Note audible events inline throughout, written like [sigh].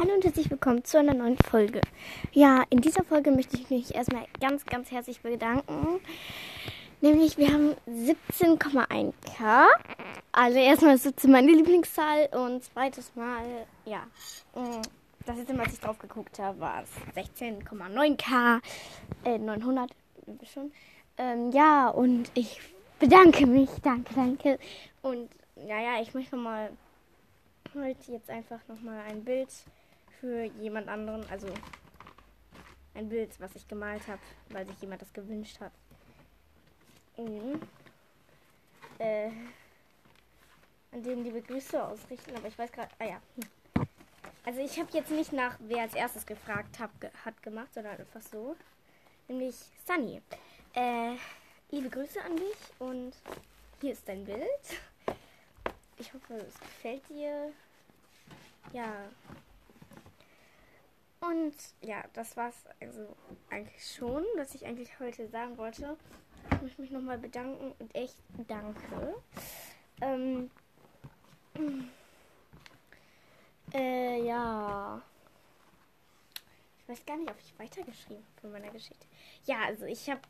Hallo und herzlich willkommen zu einer neuen Folge. Ja, in dieser Folge möchte ich mich erstmal ganz, ganz herzlich bedanken. Nämlich, wir haben 17,1k. Also erstmal ist 17 meine Lieblingszahl und zweites Mal, ja, mm, das letzte Mal, als ich drauf geguckt habe, war es 16,9k, äh, 900, schon. Ähm, ja, und ich bedanke mich, danke, danke. Und, naja, ich möchte nochmal heute jetzt einfach nochmal ein Bild für jemand anderen, also ein Bild, was ich gemalt habe, weil sich jemand das gewünscht hat. Mhm. Äh, an den liebe Grüße ausrichten, aber ich weiß gerade, ah ja. Hm. Also ich habe jetzt nicht nach, wer als erstes gefragt hab, ge hat gemacht, sondern einfach so. Nämlich Sunny. Äh, liebe Grüße an dich und hier ist dein Bild. Ich hoffe, es gefällt dir. Ja, und ja, das war's also eigentlich schon, was ich eigentlich heute sagen wollte. Ich möchte mich nochmal bedanken und echt danke. Ähm, [clears throat] äh, ja. Ich weiß gar nicht, ob ich weitergeschrieben habe von meiner Geschichte. Ja, also ich habe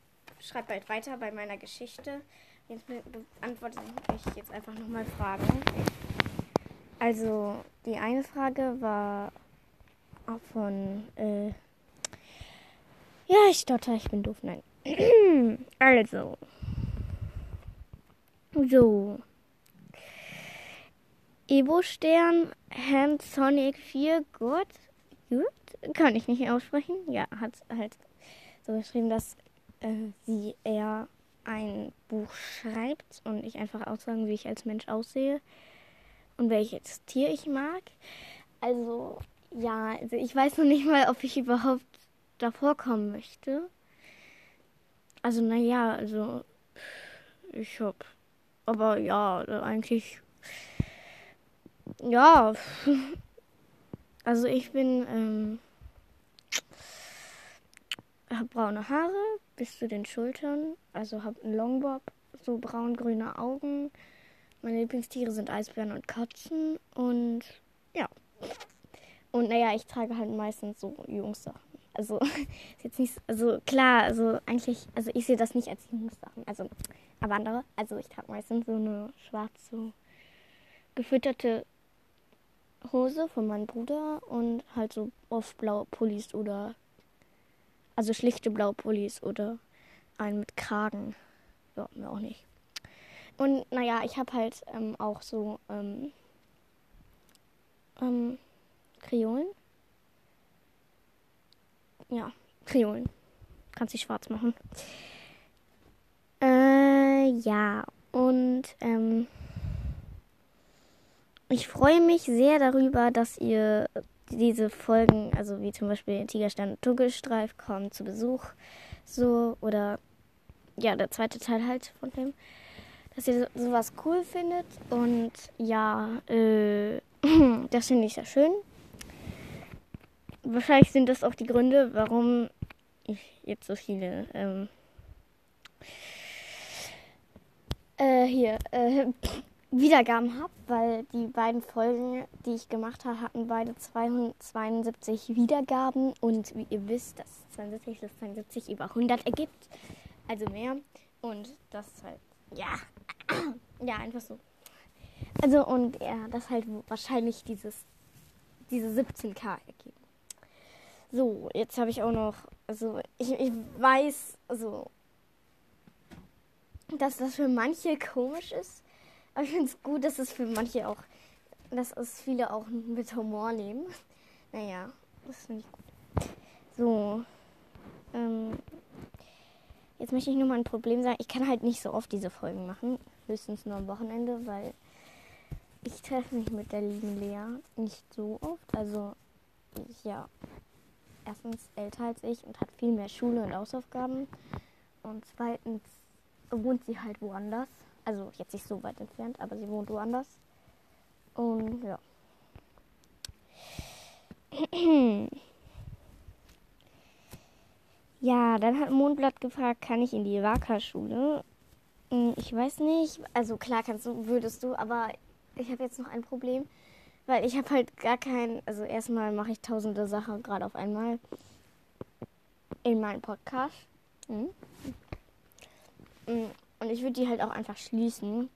schreibe bald weiter bei meiner Geschichte. Jetzt beantworte ich jetzt einfach nochmal Fragen. Also die eine Frage war von, äh, ja, ich stotter, ich bin doof, nein. [clears throat] also. So. Evo-Stern, Hand Sonic 4, Gott, gut, kann ich nicht aussprechen. Ja, hat halt so geschrieben, dass äh, sie eher ein Buch schreibt und ich einfach aussagen, wie ich als Mensch aussehe und welches Tier ich mag. Also ja, also ich weiß noch nicht mal, ob ich überhaupt davor kommen möchte. Also, naja, also ich hab. Aber ja, eigentlich. Ja. Also ich bin. Ähm, hab braune Haare bis zu den Schultern. Also hab einen Longbob, so braun-grüne Augen. Meine Lieblingstiere sind Eisbären und Katzen. Und ja. Und naja, ich trage halt meistens so Jungssachen. Also [laughs] ist jetzt nicht, also klar, also eigentlich, also ich sehe das nicht als Jungssachen. Also, aber andere, also ich trage meistens so eine schwarze gefütterte Hose von meinem Bruder und halt so oft blaue Pullis oder also schlichte blaue Pullis oder einen mit Kragen. Ja, mir auch nicht. Und naja, ich habe halt ähm, auch so ähm, ähm, Kreolen. Ja, Kreolen. Kannst dich schwarz machen. Äh, ja. Und ähm, ich freue mich sehr darüber, dass ihr diese Folgen, also wie zum Beispiel Tigerstern und Tuggelstreif, kommen zu Besuch. So, oder ja, der zweite Teil halt von dem. Dass ihr sowas cool findet. Und ja, äh, [clears throat] das finde ich sehr schön wahrscheinlich sind das auch die Gründe, warum ich jetzt so viele ähm, äh, hier äh, [laughs] Wiedergaben habe, weil die beiden Folgen, die ich gemacht habe, hatten beide 272 Wiedergaben und wie ihr wisst, dass 72 plus 72 über 100 ergibt, also mehr und das halt ja [clears throat] ja einfach so. Also und ja, das halt wahrscheinlich dieses diese 17k ergibt. So, jetzt habe ich auch noch, also ich, ich weiß, also, dass das für manche komisch ist, aber ich finde es gut, dass es für manche auch, dass es viele auch mit Humor nehmen. Naja, das finde ich gut. So, ähm, jetzt möchte ich nur mal ein Problem sagen. Ich kann halt nicht so oft diese Folgen machen, höchstens nur am Wochenende, weil ich treffe mich mit der lieben Lea nicht so oft. Also, ja, erstens älter als ich und hat viel mehr Schule und Hausaufgaben. Und zweitens wohnt sie halt woanders. Also jetzt nicht so weit entfernt, aber sie wohnt woanders. Und ja. [clears throat] Ja, dann hat Mondblatt gefragt, kann ich in die Waka-Schule? Hm, ich weiß nicht. Also klar kannst du, würdest du, aber ich habe jetzt noch ein Problem Weil ich habe halt gar kein, also erstmal mache ich tausende Sachen gerade auf einmal in meinem Podcast. Mhm. Und ich würde die halt auch einfach schließen.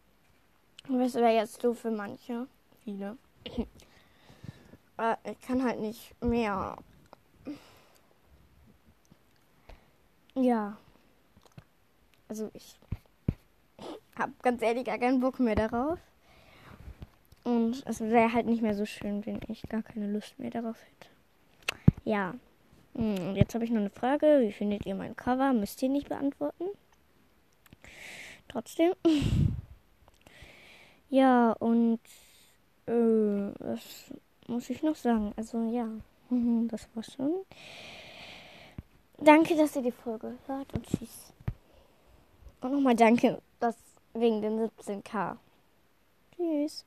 Das wäre jetzt so für manche, viele. [clears throat] Aber ich kann halt nicht mehr. Ja. Also ich habe ganz ehrlich gar keinen Bock mehr darauf. Und es wäre halt nicht mehr so schön, wenn ich gar keine Lust mehr darauf hätte. Ja. Hm, und jetzt habe ich noch eine Frage. Wie findet ihr mein Cover? Müsst ihr nicht beantworten. Trotzdem. [laughs] ja, und äh, was muss ich noch sagen? Also ja, [laughs] das war's schon. Danke, dass ihr die Folge hört und tschüss. Und nochmal danke, dass wegen den 17k. Tschüss.